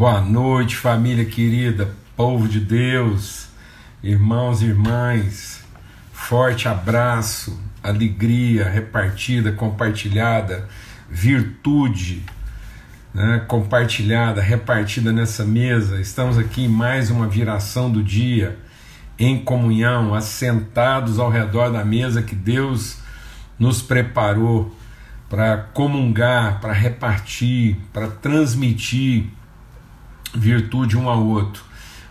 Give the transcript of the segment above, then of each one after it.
Boa noite, família querida, povo de Deus, irmãos e irmãs. Forte abraço, alegria repartida, compartilhada, virtude né, compartilhada, repartida nessa mesa. Estamos aqui em mais uma viração do dia, em comunhão, assentados ao redor da mesa que Deus nos preparou para comungar, para repartir, para transmitir virtude um ao outro.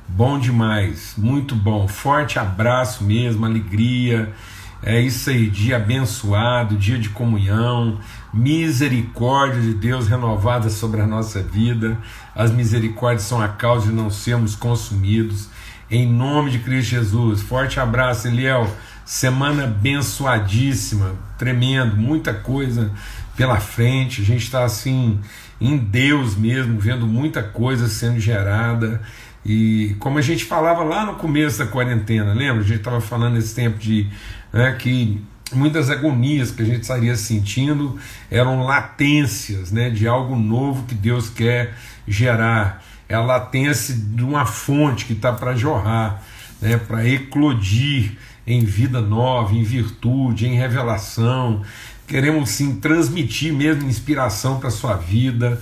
Bom demais, muito bom. Forte abraço mesmo, alegria. É isso aí, dia abençoado, dia de comunhão, misericórdia de Deus renovada sobre a nossa vida. As misericórdias são a causa de não sermos consumidos. Em nome de Cristo Jesus. Forte abraço, Eliel. Semana abençoadíssima, tremendo, muita coisa pela frente. A gente está assim em Deus mesmo, vendo muita coisa sendo gerada. E como a gente falava lá no começo da quarentena, lembra? A gente estava falando esse tempo de né, que muitas agonias que a gente estaria sentindo eram latências né, de algo novo que Deus quer gerar. É a latência de uma fonte que está para jorrar, né, para eclodir em vida nova, em virtude, em revelação. Queremos sim transmitir mesmo inspiração para sua vida,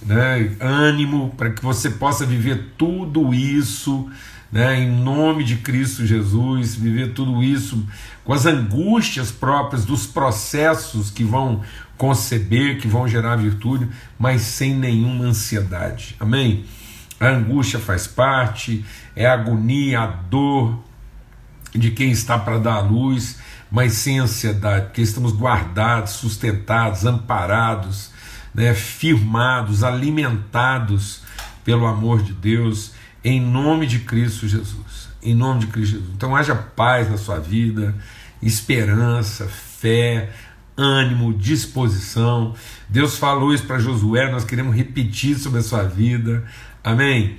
né, ânimo para que você possa viver tudo isso né, em nome de Cristo Jesus, viver tudo isso com as angústias próprias dos processos que vão conceber, que vão gerar virtude, mas sem nenhuma ansiedade. Amém? A angústia faz parte, é a agonia, a dor, de quem está para dar a luz, mas sem ansiedade, porque estamos guardados, sustentados, amparados, né, firmados, alimentados pelo amor de Deus, em nome de Cristo Jesus. Em nome de Cristo Jesus. Então haja paz na sua vida, esperança, fé, ânimo, disposição. Deus falou isso para Josué, nós queremos repetir sobre a sua vida. Amém?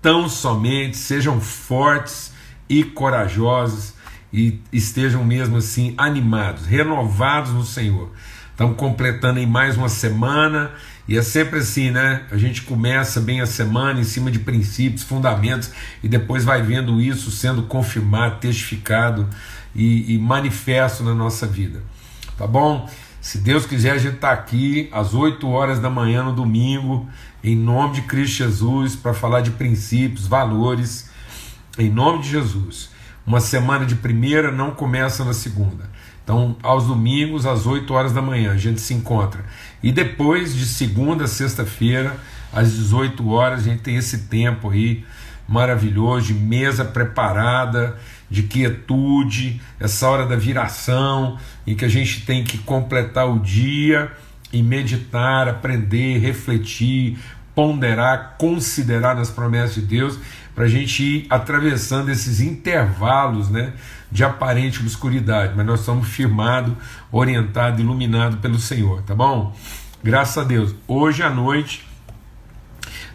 Tão somente sejam fortes e corajosos e estejam mesmo assim animados, renovados no Senhor. Estamos completando em mais uma semana e é sempre assim, né? A gente começa bem a semana em cima de princípios, fundamentos e depois vai vendo isso sendo confirmado, testificado e, e manifesto na nossa vida. Tá bom? Se Deus quiser, a gente está aqui às 8 horas da manhã no domingo, em nome de Cristo Jesus, para falar de princípios, valores em nome de Jesus. Uma semana de primeira não começa na segunda. Então, aos domingos, às 8 horas da manhã, a gente se encontra. E depois, de segunda a sexta-feira, às 18 horas, a gente tem esse tempo aí maravilhoso, de mesa preparada, de quietude, essa hora da viração, em que a gente tem que completar o dia e meditar, aprender, refletir, ponderar, considerar nas promessas de Deus para a gente ir atravessando esses intervalos né, de aparente obscuridade, mas nós somos firmados, orientados, iluminados pelo Senhor, tá bom? Graças a Deus. Hoje à noite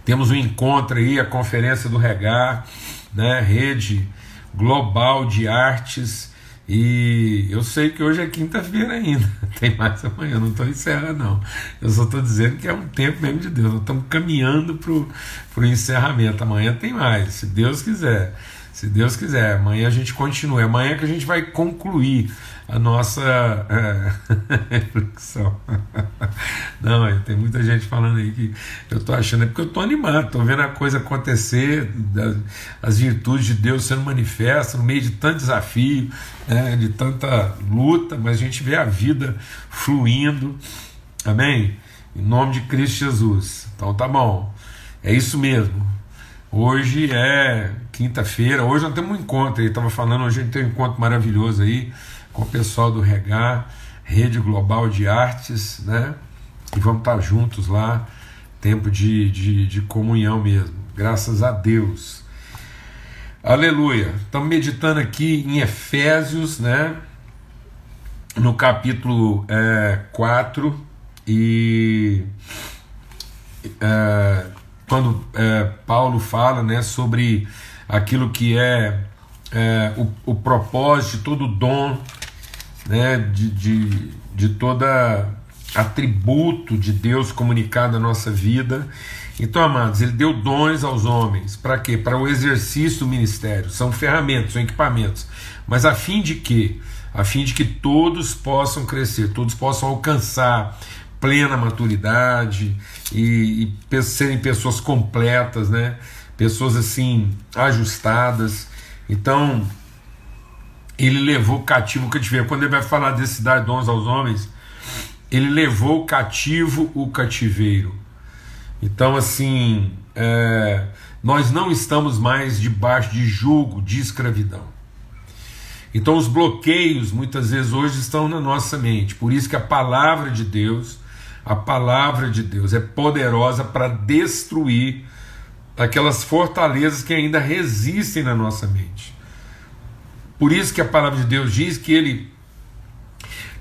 temos um encontro aí, a conferência do Regar, né, rede global de artes e eu sei que hoje é quinta-feira ainda, tem mais amanhã, não estou encerrando, não. Eu só estou dizendo que é um tempo mesmo de Deus, nós estamos caminhando para o encerramento. Amanhã tem mais, se Deus quiser. Se Deus quiser, amanhã a gente continua. É amanhã que a gente vai concluir a nossa é, reflexão. Não, tem muita gente falando aí que eu estou achando, é porque eu estou animado, estou vendo a coisa acontecer, as virtudes de Deus sendo manifestas no meio de tanto desafio, né, de tanta luta, mas a gente vê a vida fluindo, amém? Em nome de Cristo Jesus. Então tá bom, é isso mesmo. Hoje é quinta-feira, hoje nós temos um encontro aí, estava falando, hoje a gente tem um encontro maravilhoso aí com o pessoal do Regar, Rede Global de Artes, né? E vamos estar juntos lá, tempo de, de, de comunhão mesmo, graças a Deus. Aleluia. Estamos meditando aqui em Efésios, né? No capítulo é, 4 e é, quando é, Paulo fala né, sobre aquilo que é, é o, o propósito, todo o dom né, de, de, de toda atributo de Deus comunicado à nossa vida. Então, amados, ele deu dons aos homens. Para quê? Para o exercício do ministério. São ferramentas, são equipamentos. Mas a fim de quê? A fim de que todos possam crescer, todos possam alcançar plena maturidade e, e serem pessoas completas, né? Pessoas assim ajustadas. Então, ele levou cativo o cativeiro. Quando ele vai falar desse dar dons aos homens, ele levou cativo o cativeiro. Então, assim, é, nós não estamos mais debaixo de julgo, de escravidão. Então, os bloqueios, muitas vezes, hoje estão na nossa mente. Por isso que a palavra de Deus, a palavra de Deus é poderosa para destruir aquelas fortalezas que ainda resistem na nossa mente. Por isso que a palavra de Deus diz que ele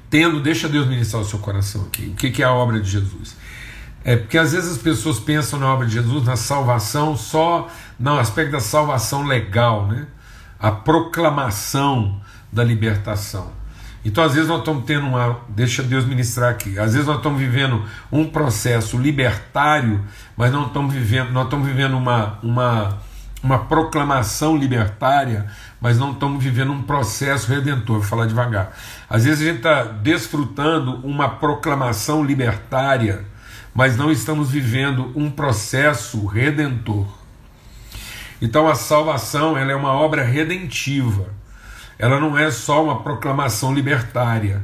tendo, deixa Deus ministrar o seu coração aqui. O que, é a obra de Jesus? É porque às vezes as pessoas pensam na obra de Jesus, na salvação, só no aspecto da salvação legal, né? A proclamação da libertação. Então, às vezes, nós estamos tendo uma. Deixa Deus ministrar aqui. Às vezes, nós estamos vivendo um processo libertário, mas não estamos vivendo, nós estamos vivendo uma, uma, uma proclamação libertária, mas não estamos vivendo um processo redentor. Vou falar devagar. Às vezes a gente está desfrutando uma proclamação libertária, mas não estamos vivendo um processo redentor. Então a salvação ela é uma obra redentiva. Ela não é só uma proclamação libertária.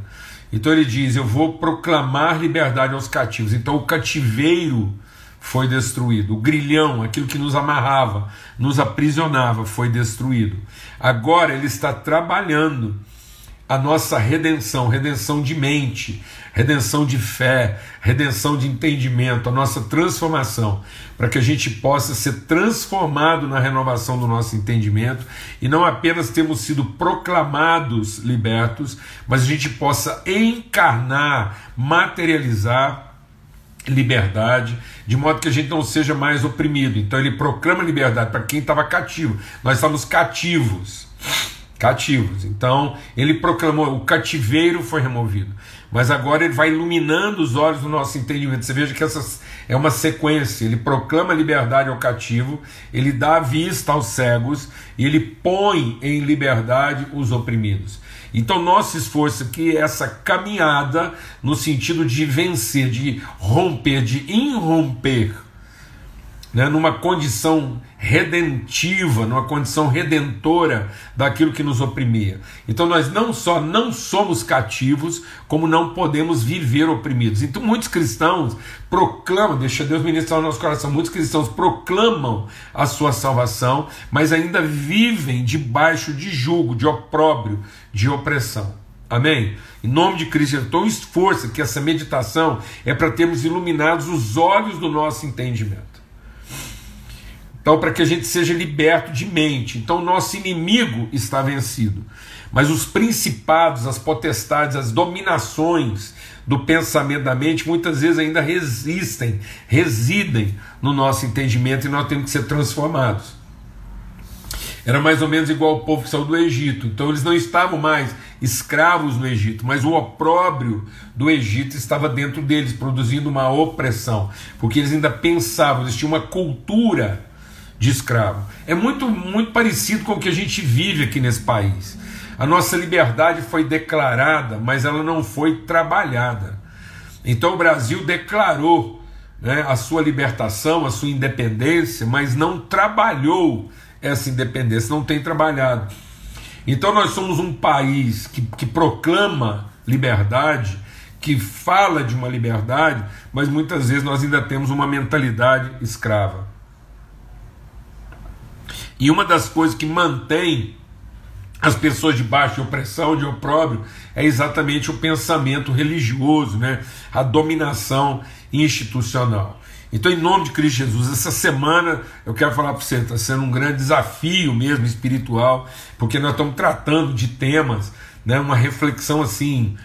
Então ele diz: Eu vou proclamar liberdade aos cativos. Então o cativeiro foi destruído. O grilhão, aquilo que nos amarrava, nos aprisionava, foi destruído. Agora ele está trabalhando a nossa redenção, redenção de mente, redenção de fé, redenção de entendimento, a nossa transformação, para que a gente possa ser transformado na renovação do nosso entendimento e não apenas termos sido proclamados libertos, mas a gente possa encarnar, materializar liberdade, de modo que a gente não seja mais oprimido. Então ele proclama liberdade para quem estava cativo. Nós estamos cativos cativos. Então, ele proclamou, o cativeiro foi removido. Mas agora ele vai iluminando os olhos do nosso entendimento. Você veja que essa é uma sequência. Ele proclama liberdade ao cativo, ele dá vista aos cegos e ele põe em liberdade os oprimidos. Então, nosso esforço aqui é essa caminhada no sentido de vencer, de romper, de irromper né, numa condição redentiva, numa condição redentora daquilo que nos oprimia. Então nós não só não somos cativos, como não podemos viver oprimidos. Então muitos cristãos proclamam, deixa Deus ministrar o nosso coração, muitos cristãos proclamam a sua salvação, mas ainda vivem debaixo de julgo, de opróbrio, de opressão. Amém? Em nome de Cristo, então esforça que essa meditação é para termos iluminados os olhos do nosso entendimento. Então, para que a gente seja liberto de mente. Então, nosso inimigo está vencido. Mas os principados, as potestades, as dominações do pensamento da mente, muitas vezes ainda resistem, residem no nosso entendimento e nós temos que ser transformados. Era mais ou menos igual o povo que saiu do Egito. Então eles não estavam mais escravos no Egito, mas o opróbrio do Egito estava dentro deles, produzindo uma opressão, porque eles ainda pensavam, eles tinham uma cultura de escravo. É muito, muito parecido com o que a gente vive aqui nesse país. A nossa liberdade foi declarada, mas ela não foi trabalhada. Então o Brasil declarou né, a sua libertação, a sua independência, mas não trabalhou essa independência, não tem trabalhado. Então nós somos um país que, que proclama liberdade, que fala de uma liberdade, mas muitas vezes nós ainda temos uma mentalidade escrava. E uma das coisas que mantém as pessoas de opressão, de opróbrio, é exatamente o pensamento religioso, né? a dominação institucional. Então, em nome de Cristo Jesus, essa semana eu quero falar para você, está sendo um grande desafio mesmo espiritual, porque nós estamos tratando de temas, né? uma reflexão assim.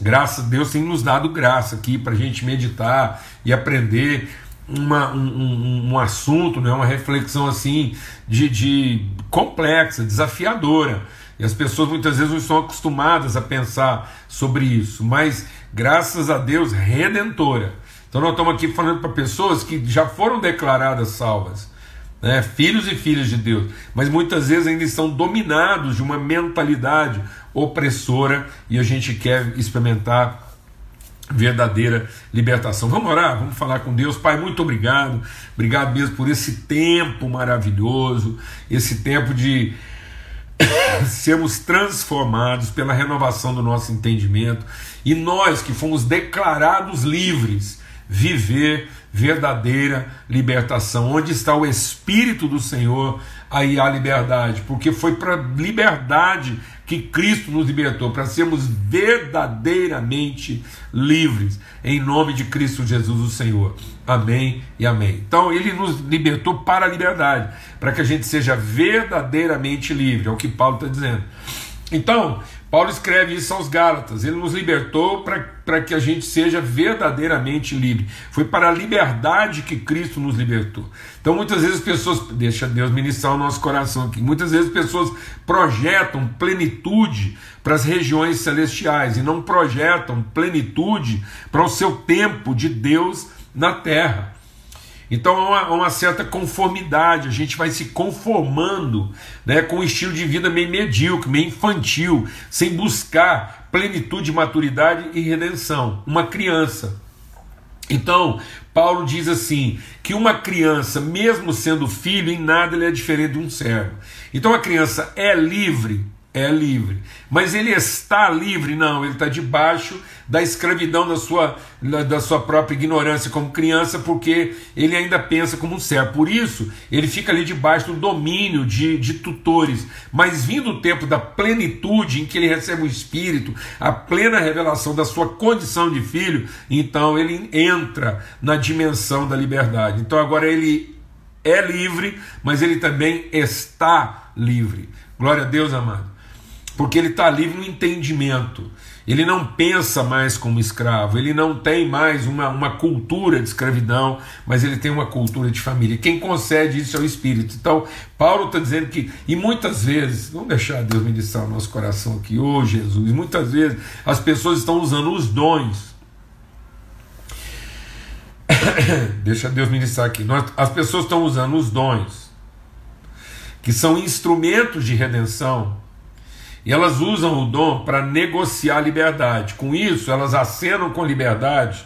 Graças a Deus tem nos dado graça aqui para a gente meditar e aprender uma, um, um, assunto, né, uma reflexão assim de, de complexa, desafiadora. E as pessoas muitas vezes não estão acostumadas a pensar sobre isso, mas graças a Deus, redentora. Então nós estamos aqui falando para pessoas que já foram declaradas salvas, né? filhos e filhas de Deus, mas muitas vezes ainda estão dominados de uma mentalidade opressora e a gente quer experimentar verdadeira libertação. Vamos orar, vamos falar com Deus. Pai, muito obrigado. Obrigado mesmo por esse tempo maravilhoso, esse tempo de sermos transformados pela renovação do nosso entendimento e nós que fomos declarados livres, viver verdadeira libertação. Onde está o Espírito do Senhor, aí há liberdade, porque foi para liberdade que Cristo nos libertou, para sermos verdadeiramente livres, em nome de Cristo Jesus, o Senhor. Amém e amém. Então, Ele nos libertou para a liberdade, para que a gente seja verdadeiramente livre, é o que Paulo está dizendo. Então, Paulo escreve isso aos Gálatas. Ele nos libertou para que a gente seja verdadeiramente livre. Foi para a liberdade que Cristo nos libertou. Então, muitas vezes as pessoas, deixa Deus ministrar o nosso coração aqui, muitas vezes as pessoas projetam plenitude para as regiões celestiais e não projetam plenitude para o seu tempo de Deus na terra. Então há uma, uma, certa conformidade, a gente vai se conformando né, com um estilo de vida meio medíocre, meio infantil, sem buscar plenitude, maturidade e redenção. Uma criança. Então, Paulo diz assim: que uma criança, mesmo sendo filho, em nada ele é diferente de um servo. Então a criança é livre é livre. Mas ele está livre? Não, ele está debaixo da escravidão da sua, da sua própria ignorância como criança, porque ele ainda pensa como um servo. Por isso, ele fica ali debaixo do domínio de, de tutores. Mas vindo o tempo da plenitude em que ele recebe o Espírito, a plena revelação da sua condição de filho, então ele entra na dimensão da liberdade. Então agora ele é livre, mas ele também está livre. Glória a Deus, amado porque ele está livre no entendimento. Ele não pensa mais como escravo, ele não tem mais uma, uma cultura de escravidão, mas ele tem uma cultura de família. Quem concede isso é o Espírito. Então, Paulo está dizendo que, e muitas vezes, vamos deixar Deus ministrar o nosso coração aqui, ô oh, Jesus, muitas vezes as pessoas estão usando os dons. Deixa Deus ministrar aqui. As pessoas estão usando os dons, que são instrumentos de redenção, e elas usam o dom para negociar a liberdade. Com isso, elas acenam com liberdade,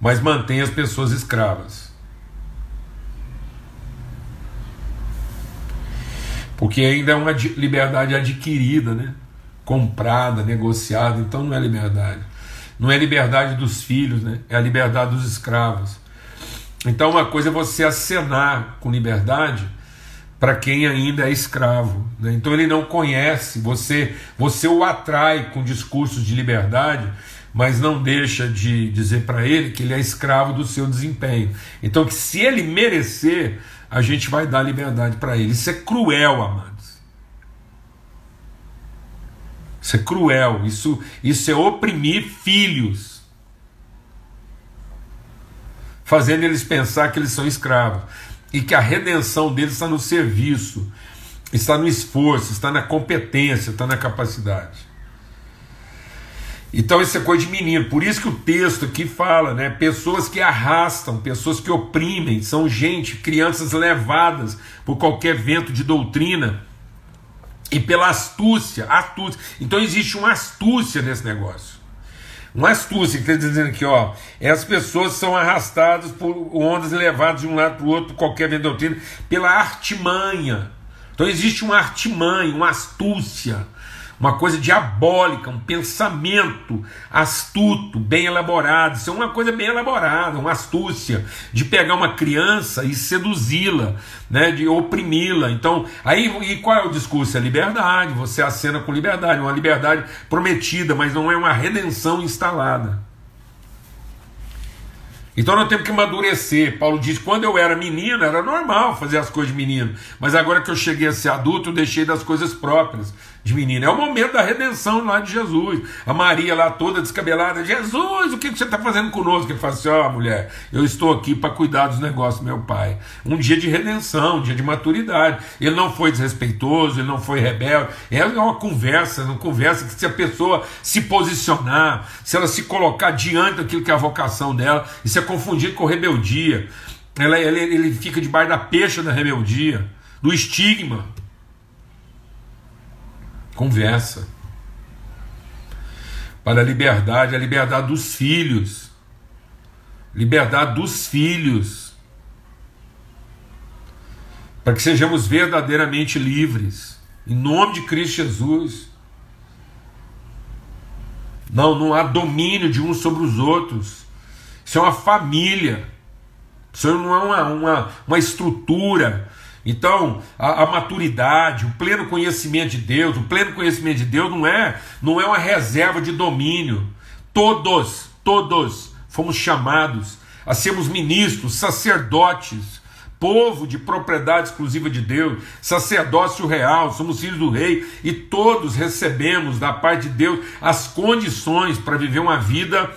mas mantêm as pessoas escravas. Porque ainda é uma liberdade adquirida, né? comprada, negociada, então não é liberdade. Não é liberdade dos filhos, né? é a liberdade dos escravos. Então, uma coisa é você acenar com liberdade para quem ainda é escravo. Né? Então ele não conhece, você, você o atrai com discursos de liberdade, mas não deixa de dizer para ele que ele é escravo do seu desempenho. Então que se ele merecer, a gente vai dar liberdade para ele. Isso é cruel, amados. Isso é cruel, isso, isso é oprimir filhos, fazendo eles pensar que eles são escravos e que a redenção deles está no serviço, está no esforço, está na competência, está na capacidade. Então isso é coisa de menino. Por isso que o texto aqui fala, né? Pessoas que arrastam, pessoas que oprimem, são gente, crianças levadas por qualquer vento de doutrina e pela astúcia, astúcia. Então existe uma astúcia nesse negócio. Uma astúcia que está dizendo aqui, ó, é as pessoas são arrastadas por ondas levadas de um lado para o outro, qualquer doutrina, pela artimanha. Então existe uma artimanha, uma astúcia uma coisa diabólica, um pensamento astuto, bem elaborado. Isso é uma coisa bem elaborada, uma astúcia de pegar uma criança e seduzi-la, né, de oprimi-la. Então, aí e qual é o discurso? É liberdade. Você acena com liberdade, uma liberdade prometida, mas não é uma redenção instalada. Então nós temos que amadurecer. Paulo diz: quando eu era menino, era normal fazer as coisas de menino, mas agora que eu cheguei a ser adulto, eu deixei das coisas próprias de menina. É o momento da redenção lá de Jesus. A Maria lá toda descabelada, Jesus, o que você está fazendo conosco? Ele fala assim: ó, oh, mulher, eu estou aqui para cuidar dos negócios do meu pai. Um dia de redenção, um dia de maturidade. Ele não foi desrespeitoso, ele não foi rebelde. É uma conversa, uma conversa que se a pessoa se posicionar, se ela se colocar diante daquilo que é a vocação dela, isso é confundido com rebeldia. Ela, ele, ele fica debaixo da peixe da rebeldia, do estigma. Conversa. Para a liberdade, a liberdade dos filhos. Liberdade dos filhos. Para que sejamos verdadeiramente livres. Em nome de Cristo Jesus. Não, não há domínio de uns sobre os outros. Isso é uma família. Isso não é uma, uma, uma estrutura então, a, a, maturidade, o pleno conhecimento de Deus, o pleno conhecimento de Deus não é, não é uma reserva de domínio. Todos, todos fomos chamados a sermos ministros, sacerdotes, povo de propriedade exclusiva de Deus, sacerdócio real, somos filhos do rei e todos recebemos da parte de Deus as condições para viver uma vida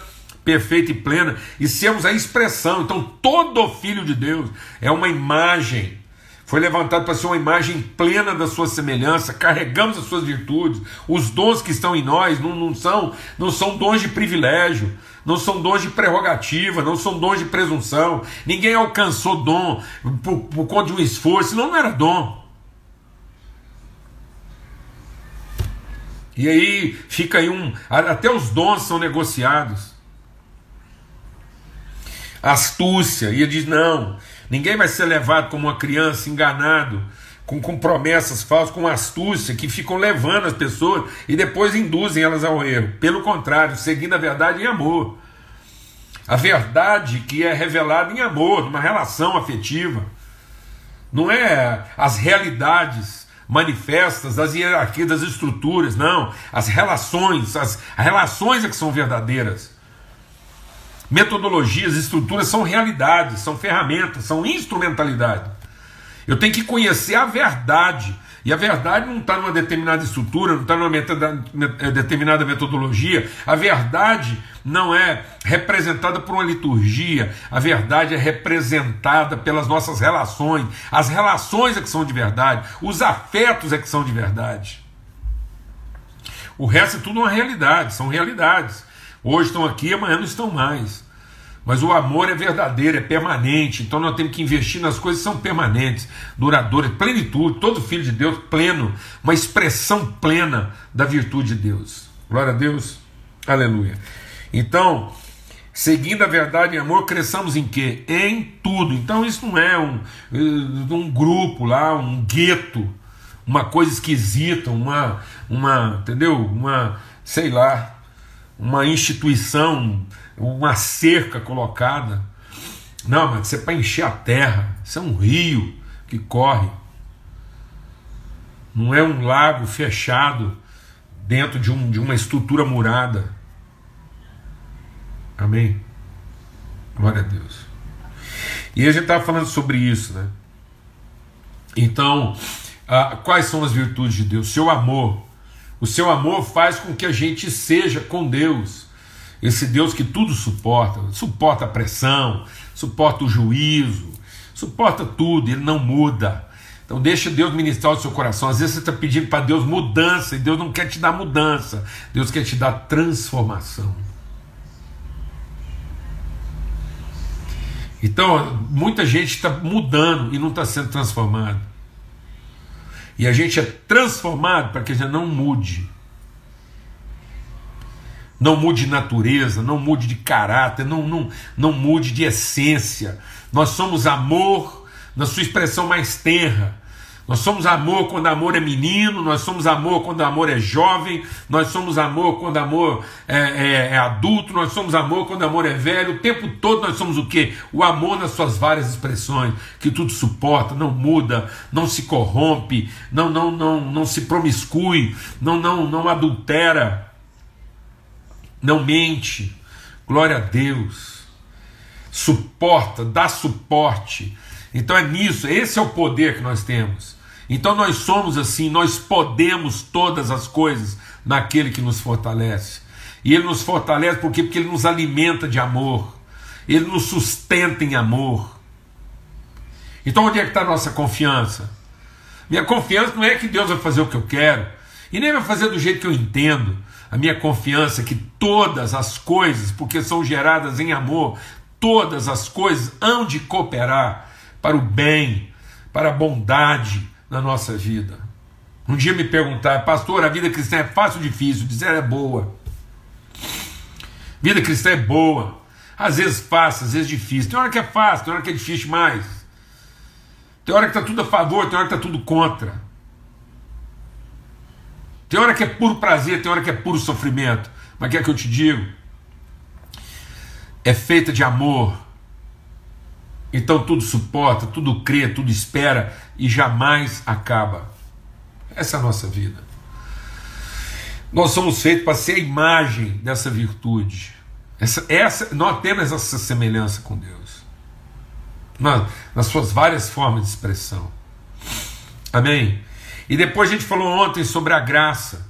perfeita e plena e sermos a expressão. Então, todo filho de Deus é uma imagem foi levantado para ser uma imagem plena da sua semelhança, carregamos as suas virtudes, os dons que estão em nós não, não, são, não são dons de privilégio, não são dons de prerrogativa, não são dons de presunção. Ninguém alcançou dom por, por conta de um esforço, senão não era dom. E aí fica aí um. Até os dons são negociados. Astúcia, e ele diz: não, Ninguém vai ser levado como uma criança enganado, com, com promessas falsas, com astúcia, que ficam levando as pessoas e depois induzem elas ao erro. Pelo contrário, seguindo a verdade em amor. A verdade que é revelada em amor, numa relação afetiva. Não é as realidades manifestas das hierarquias, das estruturas, não. As relações, as relações é que são verdadeiras. Metodologias, estruturas são realidades, são ferramentas, são instrumentalidade. Eu tenho que conhecer a verdade. E a verdade não está numa determinada estrutura, não está numa eh, determinada metodologia. A verdade não é representada por uma liturgia. A verdade é representada pelas nossas relações. As relações é que são de verdade. Os afetos é que são de verdade. O resto é tudo uma realidade, são realidades. Hoje estão aqui, amanhã não estão mais. Mas o amor é verdadeiro, é permanente. Então nós temos que investir nas coisas que são permanentes, duradouras, plenitude. Todo filho de Deus pleno, uma expressão plena da virtude de Deus. Glória a Deus. Aleluia. Então, seguindo a verdade em amor, cresçamos em quê? Em tudo. Então isso não é um, um grupo lá, um gueto, uma coisa esquisita, uma, uma, entendeu? Uma, sei lá, uma instituição uma cerca colocada. Não, mas isso é para encher a terra. Isso é um rio que corre. Não é um lago fechado dentro de, um, de uma estrutura murada. Amém? Glória a Deus. E a gente estava falando sobre isso, né? Então, ah, quais são as virtudes de Deus? Seu amor. O seu amor faz com que a gente seja com Deus esse Deus que tudo suporta, suporta a pressão, suporta o juízo, suporta tudo, ele não muda. Então deixa Deus ministrar o seu coração. Às vezes você está pedindo para Deus mudança e Deus não quer te dar mudança, Deus quer te dar transformação. Então, muita gente está mudando e não está sendo transformado. E a gente é transformado para que a gente não mude não mude de natureza, não mude de caráter, não, não, não mude de essência. Nós somos amor na sua expressão mais tenra. Nós somos amor quando amor é menino, nós somos amor quando amor é jovem, nós somos amor quando amor é, é, é, adulto, nós somos amor quando amor é velho. O tempo todo nós somos o que? O amor nas suas várias expressões, que tudo suporta, não muda, não se corrompe, não não não não se promiscui, não não não adultera não mente, glória a Deus, suporta, dá suporte. Então é nisso, esse é o poder que nós temos. Então nós somos assim, nós podemos todas as coisas naquele que nos fortalece. E ele nos fortalece porque, porque ele nos alimenta de amor, ele nos sustenta em amor. Então onde é que está a nossa confiança? Minha confiança não é que Deus vai fazer o que eu quero, e nem vai fazer do jeito que eu entendo. A minha confiança é que todas as coisas, porque são geradas em amor, todas as coisas hão de cooperar para o bem, para a bondade na nossa vida. Um dia me perguntar, pastor, a vida cristã é fácil ou difícil? Dizer é boa. Vida cristã é boa. Às vezes fácil, às vezes difícil. Tem hora que é fácil, tem hora que é difícil mais. Tem hora que está tudo a favor, tem hora que está tudo contra. Tem hora que é puro prazer, tem hora que é puro sofrimento. Mas quer que eu te digo? É feita de amor. Então tudo suporta, tudo crê, tudo espera e jamais acaba. Essa é a nossa vida. Nós somos feitos para ser a imagem dessa virtude. Essa, essa, nós temos essa semelhança com Deus. Nas, nas suas várias formas de expressão. Amém? E depois a gente falou ontem sobre a graça.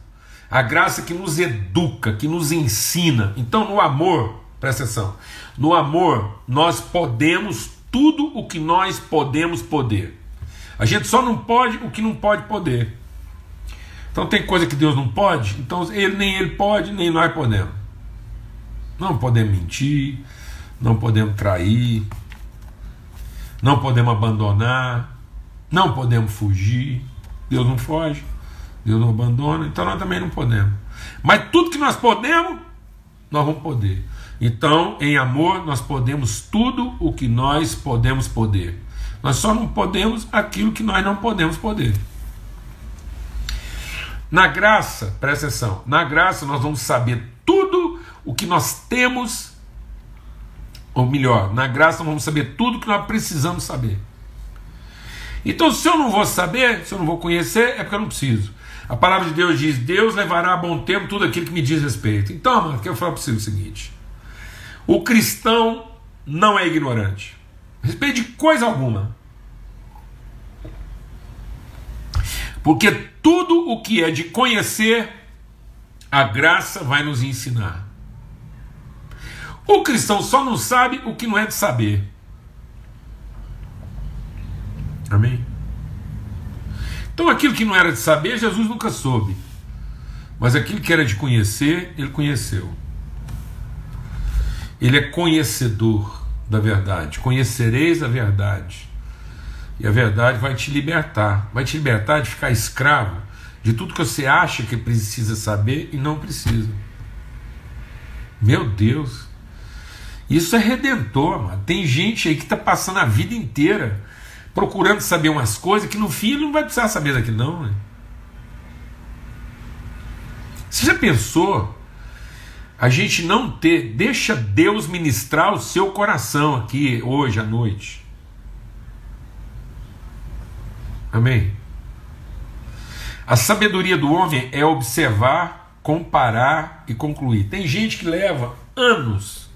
A graça que nos educa, que nos ensina. Então, no amor, presta atenção. No amor, nós podemos tudo o que nós podemos poder. A gente só não pode o que não pode poder. Então tem coisa que Deus não pode, então ele nem ele pode, nem nós podemos. Não podemos mentir, não podemos trair, não podemos abandonar, não podemos fugir. Deus não foge, Deus não abandona, então nós também não podemos. Mas tudo que nós podemos, nós vamos poder. Então, em amor, nós podemos tudo o que nós podemos poder. Nós só não podemos aquilo que nós não podemos poder. Na graça, presta atenção, na graça nós vamos saber tudo o que nós temos, ou melhor, na graça nós vamos saber tudo o que nós precisamos saber. Então, se eu não vou saber, se eu não vou conhecer, é porque eu não preciso. A palavra de Deus diz: Deus levará a bom tempo tudo aquilo que me diz respeito. Então, mano, quero falar para você o seguinte: o cristão não é ignorante, respeito de coisa alguma. Porque tudo o que é de conhecer, a graça vai nos ensinar. O cristão só não sabe o que não é de saber. Amém? Então aquilo que não era de saber, Jesus nunca soube. Mas aquilo que era de conhecer, ele conheceu. Ele é conhecedor da verdade. Conhecereis a verdade e a verdade vai te libertar. Vai te libertar de ficar escravo de tudo que você acha que precisa saber e não precisa. Meu Deus. Isso é redentor, mano. Tem gente aí que está passando a vida inteira procurando saber umas coisas que no fim não vai precisar saber daquilo, não. Né? Você já pensou? A gente não ter, deixa Deus ministrar o seu coração aqui hoje à noite. Amém? A sabedoria do homem é observar, comparar e concluir. Tem gente que leva anos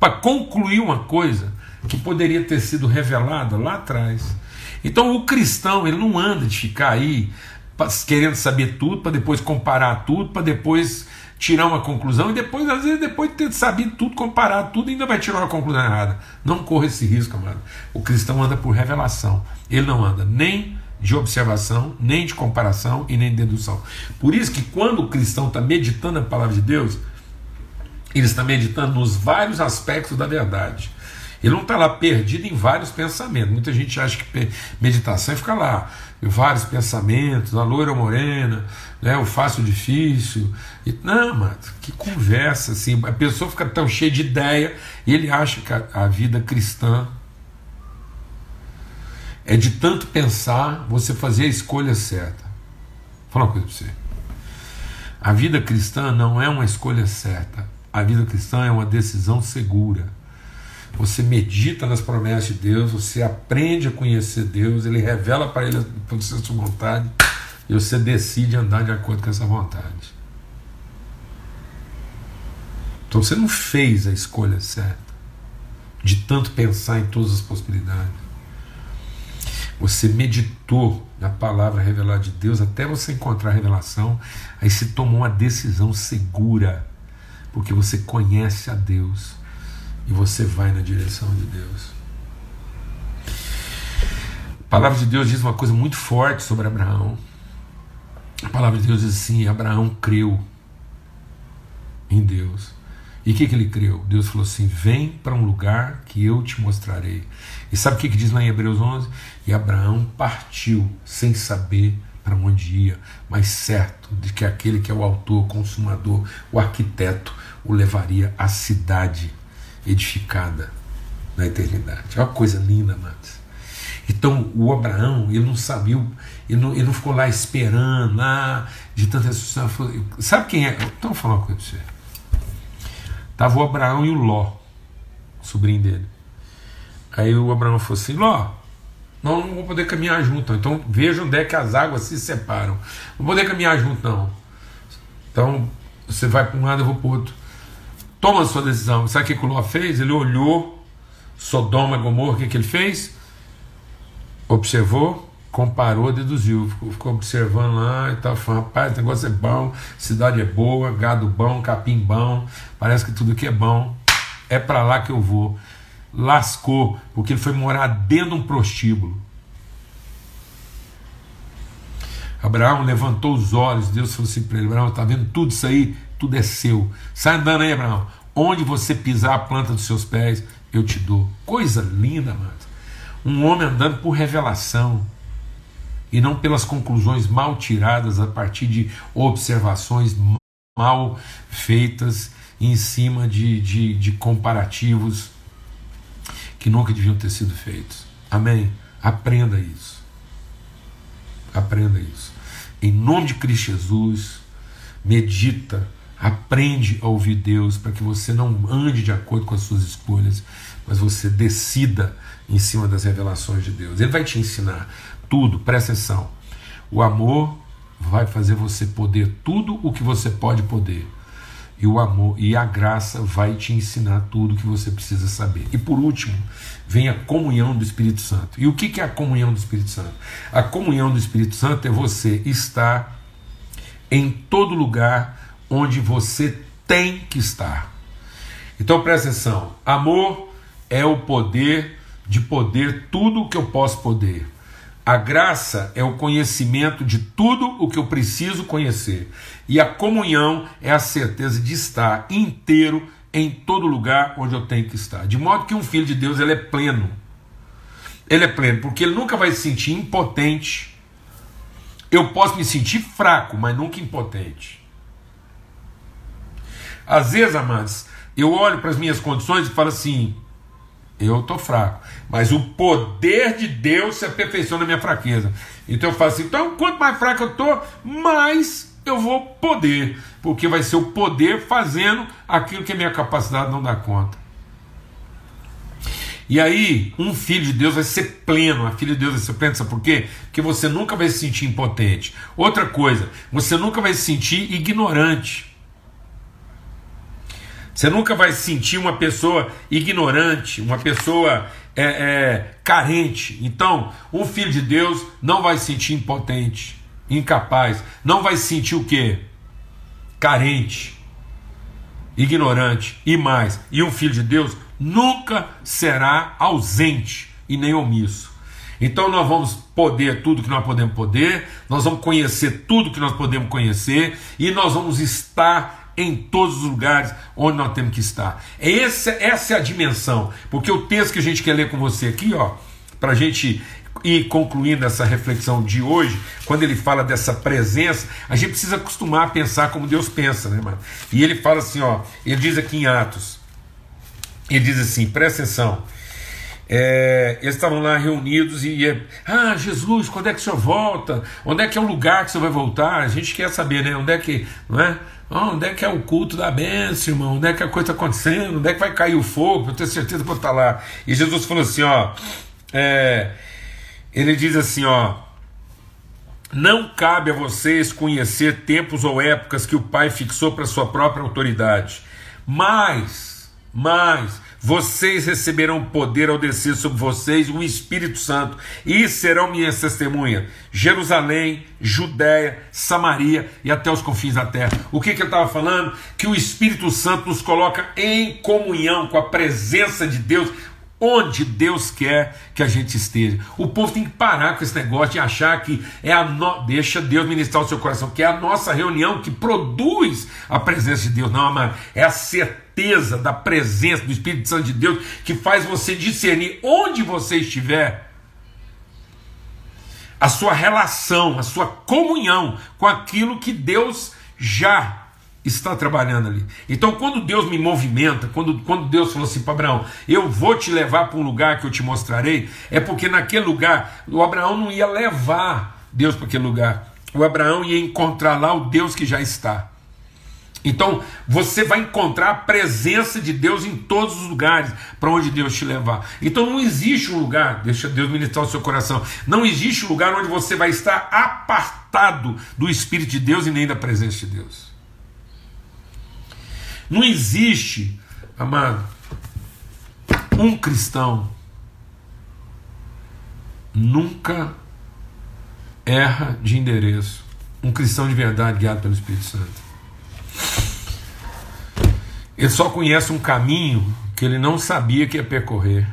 para concluir uma coisa que poderia ter sido revelada lá atrás. Então o cristão, ele não anda de ficar aí querendo saber tudo, para depois comparar tudo, para depois tirar uma conclusão e depois, às vezes, depois de ter sabido tudo, comparar tudo, ainda vai tirar uma conclusão errada. Não corra esse risco, amado. O cristão anda por revelação. Ele não anda nem de observação, nem de comparação e nem de dedução. Por isso que quando o cristão está meditando a palavra de Deus, ele está meditando nos vários aspectos da verdade. Ele não está lá perdido em vários pensamentos. Muita gente acha que meditação é ficar lá, vários pensamentos, a loira morena, né, o fácil difícil. E, não, mano, que conversa assim. A pessoa fica tão cheia de ideia e ele acha que a, a vida cristã é de tanto pensar você fazer a escolha certa. Vou falar uma coisa para você. A vida cristã não é uma escolha certa. A vida cristã é uma decisão segura. Você medita nas promessas de Deus, você aprende a conhecer Deus, Ele revela para ele a sua vontade e você decide andar de acordo com essa vontade. Então você não fez a escolha certa de tanto pensar em todas as possibilidades. Você meditou na palavra revelada de Deus até você encontrar a revelação, aí se tomou uma decisão segura, porque você conhece a Deus e você vai na direção de Deus. A palavra de Deus diz uma coisa muito forte sobre Abraão. A palavra de Deus diz assim: Abraão creu em Deus. E o que, que ele creu? Deus falou assim: Vem para um lugar que eu te mostrarei. E sabe o que, que diz lá em Hebreus 11? E Abraão partiu sem saber para onde ia, mas certo de que aquele que é o autor, consumador, o arquiteto, o levaria à cidade edificada na eternidade. É uma coisa linda, amados. Então o Abraão, ele não sabia, ele não, ele não ficou lá esperando, lá de tanta Sabe quem é? Então vou falar uma coisa para você. Tava o Abraão e o Ló, sobrinho dele. Aí o Abraão falou assim: Ló, não, não vou poder caminhar junto. Então veja onde é que as águas se separam. Não vou poder caminhar junto, não. Então você vai para um lado, eu vou para o outro. Toma a sua decisão. Sabe o que o Ló fez? Ele olhou Sodoma, Gomorra, o que, que ele fez? Observou, comparou, deduziu. Ficou, ficou observando lá e tal. Falando, rapaz, o negócio é bom, cidade é boa, gado bom, capim bom, parece que tudo aqui é bom. É para lá que eu vou lascou, porque ele foi morar dentro de um prostíbulo. Abraão levantou os olhos, Deus falou assim para ele: Abraão, está vendo tudo isso aí? Tudo é seu. Sai andando aí, Abraão. Onde você pisar a planta dos seus pés, eu te dou. Coisa linda, mano. Um homem andando por revelação e não pelas conclusões mal tiradas a partir de observações mal feitas em cima de, de, de comparativos que nunca deviam ter sido feitos. Amém? Aprenda isso. Aprenda isso. Em nome de Cristo Jesus, medita, aprende a ouvir Deus para que você não ande de acordo com as suas escolhas, mas você decida em cima das revelações de Deus. Ele vai te ensinar tudo, presta atenção. O amor vai fazer você poder tudo o que você pode poder e o amor e a graça vai te ensinar tudo o que você precisa saber. E por último, vem a comunhão do Espírito Santo. E o que é a comunhão do Espírito Santo? A comunhão do Espírito Santo é você estar em todo lugar onde você tem que estar. Então presta atenção: amor é o poder de poder tudo o que eu posso poder. A graça é o conhecimento de tudo o que eu preciso conhecer. E a comunhão é a certeza de estar inteiro em todo lugar onde eu tenho que estar. De modo que um filho de Deus ele é pleno. Ele é pleno, porque ele nunca vai se sentir impotente. Eu posso me sentir fraco, mas nunca impotente. Às vezes, amados, eu olho para as minhas condições e falo assim: eu estou fraco. Mas o poder de Deus se aperfeiçoa na minha fraqueza. Então eu falo assim: então, quanto mais fraco eu estou, mais eu vou poder. Porque vai ser o poder fazendo aquilo que a minha capacidade não dá conta. E aí, um filho de Deus vai ser pleno, a filha de Deus vai ser plena, sabe por quê? Porque você nunca vai se sentir impotente. Outra coisa, você nunca vai se sentir ignorante. Você nunca vai sentir uma pessoa ignorante, uma pessoa é, é, carente. Então, um filho de Deus não vai se sentir impotente, incapaz. Não vai se sentir o quê? Carente, ignorante e mais. E um filho de Deus nunca será ausente e nem omisso. Então nós vamos poder tudo que nós podemos poder, nós vamos conhecer tudo que nós podemos conhecer e nós vamos estar em todos os lugares onde nós temos que estar. É essa, essa é a dimensão, porque o texto que a gente quer ler com você aqui, ó, para a gente ir concluindo essa reflexão de hoje, quando ele fala dessa presença, a gente precisa acostumar a pensar como Deus pensa, né, mano? E ele fala assim, ó, ele diz aqui em Atos, ele diz assim, presta atenção, é, eles estavam lá reunidos e, e ah, Jesus, quando é que o senhor volta? Onde é que é o lugar que o senhor vai voltar? A gente quer saber, né? Onde é que, não é? Oh, onde é que é o culto da bênção, irmão? Onde é que a coisa está acontecendo? Onde é que vai cair o fogo? Eu ter certeza que eu estar lá. E Jesus falou assim: ó, é, ele diz assim: ó, não cabe a vocês conhecer tempos ou épocas que o Pai fixou para sua própria autoridade, mas, mas vocês receberão poder ao descer sobre vocês o Espírito Santo e serão minhas testemunhas. Jerusalém, Judéia, Samaria e até os confins da terra. O que, que eu estava falando? Que o Espírito Santo nos coloca em comunhão com a presença de Deus onde Deus quer que a gente esteja. O povo tem que parar com esse negócio de achar que é a no... deixa Deus ministrar o seu coração, que é a nossa reunião que produz a presença de Deus. Não, amado, é a certeza da presença do Espírito Santo de Deus que faz você discernir onde você estiver a sua relação, a sua comunhão com aquilo que Deus já está trabalhando ali. Então, quando Deus me movimenta, quando, quando Deus falou assim para Abraão, eu vou te levar para um lugar que eu te mostrarei, é porque naquele lugar, o Abraão não ia levar Deus para aquele lugar. O Abraão ia encontrar lá o Deus que já está. Então, você vai encontrar a presença de Deus em todos os lugares para onde Deus te levar. Então, não existe um lugar, deixa Deus ministrar o seu coração, não existe um lugar onde você vai estar apartado do Espírito de Deus e nem da presença de Deus. Não existe, amado, um cristão nunca erra de endereço. Um cristão de verdade guiado pelo Espírito Santo. Ele só conhece um caminho que ele não sabia que ia percorrer.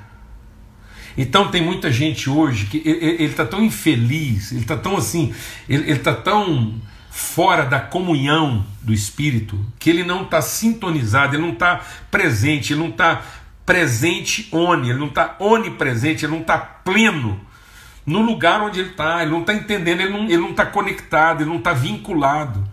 Então tem muita gente hoje que ele está tão infeliz, ele está tão assim, ele está tão fora da comunhão do Espírito, que ele não está sintonizado, ele não está presente, ele não está presente oni, ele não está onipresente, ele não está pleno no lugar onde ele está, ele não está entendendo, ele não está conectado, ele não está vinculado.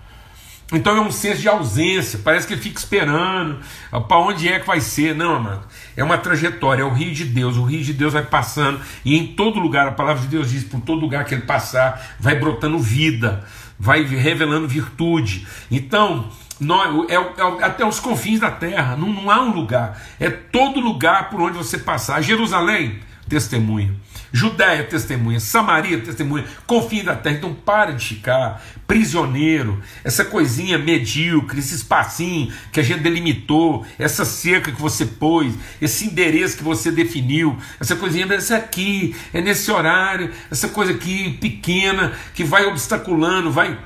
Então é um senso de ausência, parece que ele fica esperando para onde é que vai ser. Não, amado, é uma trajetória, é o rio de Deus. O rio de Deus vai passando e em todo lugar, a palavra de Deus diz: por todo lugar que ele passar, vai brotando vida, vai revelando virtude. Então, nós, é, é, até os confins da terra, não, não há um lugar, é todo lugar por onde você passar. Jerusalém, testemunha. Judéia, testemunha. Samaria, testemunha. Confins da terra. Então para de ficar prisioneiro. Essa coisinha medíocre, esse espacinho que a gente delimitou, essa cerca que você pôs, esse endereço que você definiu, essa coisinha, essa aqui, é nesse horário, essa coisa aqui pequena que vai obstaculando, vai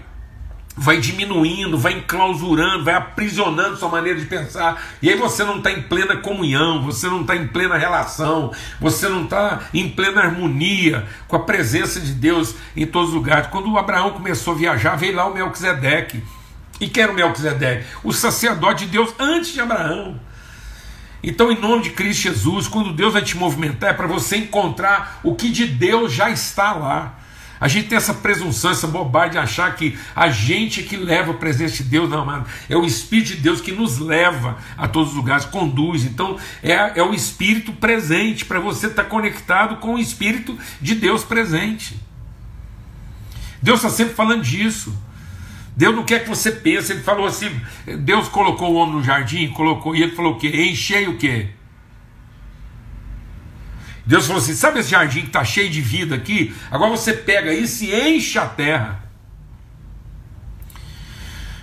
vai diminuindo, vai enclausurando, vai aprisionando sua maneira de pensar, e aí você não está em plena comunhão, você não está em plena relação, você não está em plena harmonia com a presença de Deus em todos os lugares. Quando Abraão começou a viajar, veio lá o Melquisedeque. E quem era o Melquisedeque? O sacerdote de Deus antes de Abraão. Então, em nome de Cristo Jesus, quando Deus vai te movimentar, é para você encontrar o que de Deus já está lá. A gente tem essa presunção, essa bobagem de achar que a gente que leva a presença de Deus, não, amado. É o Espírito de Deus que nos leva a todos os lugares, conduz. Então, é, é o Espírito presente, para você estar tá conectado com o Espírito de Deus presente. Deus está sempre falando disso. Deus não quer que você pense. Ele falou assim: Deus colocou o homem no jardim, colocou, e ele falou o quê? Enchei o quê? Deus falou assim: sabe esse jardim que está cheio de vida aqui? Agora você pega isso e enche a terra.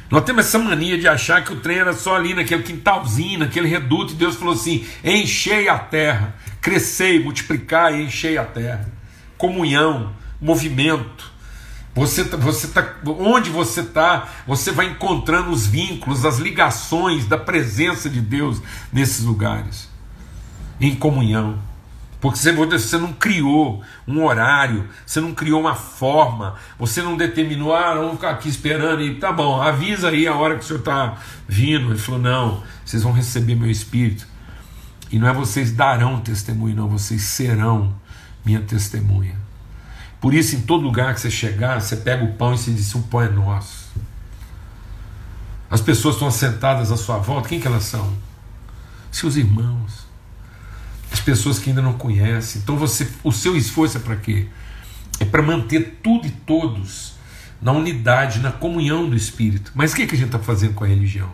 Nós temos essa mania de achar que o trem era só ali naquele quintalzinho, naquele reduto, e Deus falou assim: enchei a terra, crescei, multiplicai, enchei a terra. Comunhão, movimento. Você, tá, você tá, onde você está, você vai encontrando os vínculos, as ligações da presença de Deus nesses lugares, em comunhão. Porque você não criou um horário, você não criou uma forma, você não determinou, ah, vamos ficar aqui esperando e tá bom, avisa aí a hora que o senhor está vindo. Ele falou: não, vocês vão receber meu espírito. E não é vocês darão testemunho, não, vocês serão minha testemunha. Por isso, em todo lugar que você chegar, você pega o pão e você diz: o pão é nosso. As pessoas estão sentadas à sua volta, quem que elas são? Seus irmãos as pessoas que ainda não conhecem. Então você, o seu esforço é para quê? É para manter tudo e todos na unidade, na comunhão do Espírito. Mas o que, que a gente está fazendo com a religião?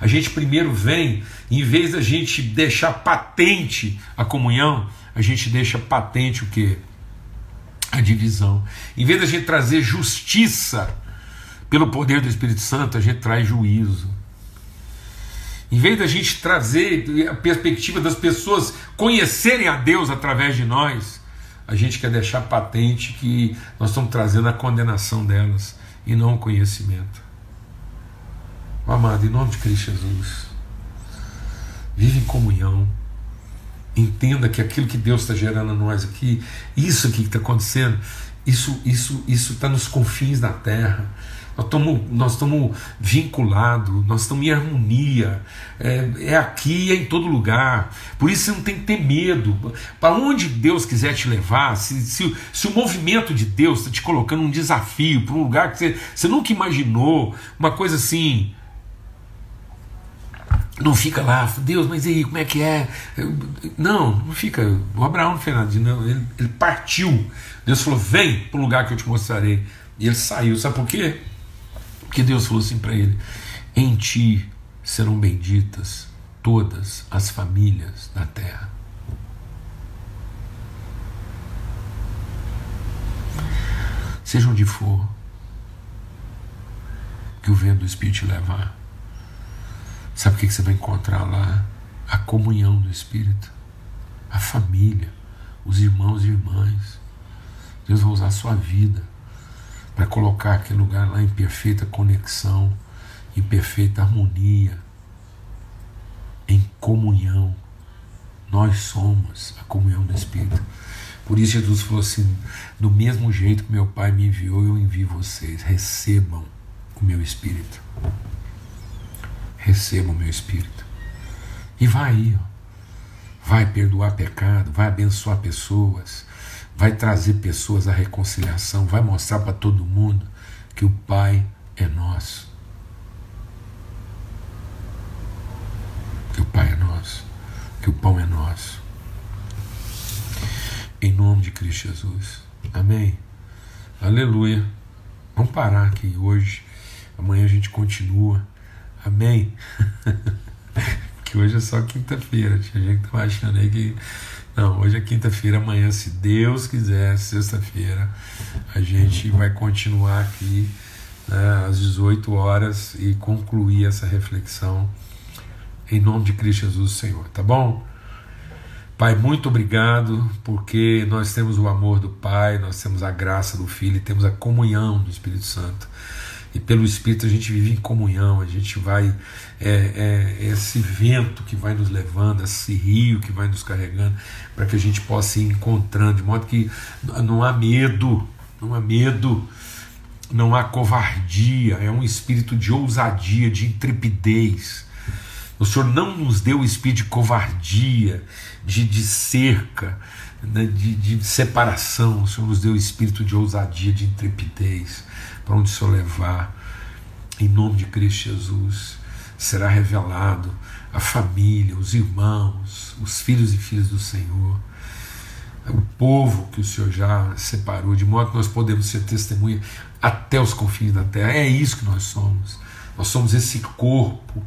A gente primeiro vem, em vez da gente deixar patente a comunhão, a gente deixa patente o que? A divisão. Em vez da gente trazer justiça pelo poder do Espírito Santo, a gente traz juízo. Em vez da gente trazer a perspectiva das pessoas conhecerem a Deus através de nós, a gente quer deixar patente que nós estamos trazendo a condenação delas e não o conhecimento. Amado, em nome de Cristo Jesus, vive em comunhão. Entenda que aquilo que Deus está gerando a nós aqui, isso aqui que está acontecendo, isso isso isso está nos confins da terra. Nós estamos, nós estamos vinculados, nós estamos em harmonia. É, é aqui, é em todo lugar. Por isso você não tem que ter medo. Para onde Deus quiser te levar, se, se, se o movimento de Deus está te colocando um desafio para um lugar que você, você nunca imaginou, uma coisa assim. Não fica lá, Deus, mas aí, como é que é? Não, não fica. O Abraão não não. Ele, ele partiu. Deus falou: vem para o lugar que eu te mostrarei. E ele saiu. Sabe por quê? Porque Deus falou assim para ele: Em ti serão benditas todas as famílias da terra. Seja onde for que o vento do Espírito te levar, sabe o que você vai encontrar lá? A comunhão do Espírito, a família, os irmãos e irmãs. Deus vai usar a sua vida para colocar aquele lugar lá em perfeita conexão, em perfeita harmonia, em comunhão. Nós somos a comunhão do Espírito. Por isso Jesus falou assim: do mesmo jeito que meu Pai me enviou, eu envio vocês. Recebam o meu Espírito. Recebam o meu Espírito. E vai aí, ó. vai perdoar pecado, vai abençoar pessoas, vai trazer pessoas à reconciliação, vai mostrar para todo mundo que o Pai é nosso. Que o Pai é nosso, que o pão é nosso. Em nome de Cristo Jesus. Amém. Aleluia. Vamos parar aqui hoje. Amanhã a gente continua. Amém. que hoje é só quinta-feira. Tinha gente que estava achando aí que não, hoje é quinta-feira, amanhã, se Deus quiser, sexta-feira, a gente vai continuar aqui né, às 18 horas e concluir essa reflexão em nome de Cristo Jesus, Senhor, tá bom? Pai, muito obrigado, porque nós temos o amor do Pai, nós temos a graça do Filho e temos a comunhão do Espírito Santo e pelo Espírito a gente vive em comunhão, a gente vai, é, é, esse vento que vai nos levando, esse rio que vai nos carregando, para que a gente possa ir encontrando, de modo que não há medo, não há medo, não há covardia, é um espírito de ousadia, de intrepidez. O Senhor não nos deu o espírito de covardia, de, de cerca, né, de, de separação, o Senhor nos deu o espírito de ousadia, de intrepidez para onde o Senhor levar, em nome de Cristo Jesus, será revelado a família, os irmãos, os filhos e filhas do Senhor, o povo que o Senhor já separou, de modo que nós podemos ser testemunha até os confins da terra. É isso que nós somos. Nós somos esse corpo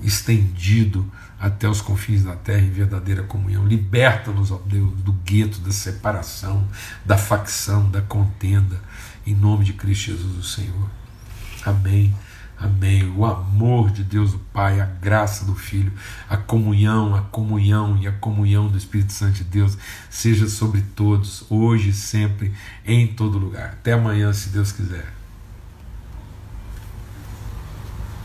estendido até os confins da terra em verdadeira comunhão. Liberta-nos, ó Deus, do gueto, da separação, da facção, da contenda em nome de Cristo Jesus, o Senhor. Amém. Amém. O amor de Deus o Pai, a graça do Filho, a comunhão, a comunhão e a comunhão do Espírito Santo de Deus seja sobre todos, hoje sempre, em todo lugar. Até amanhã, se Deus quiser.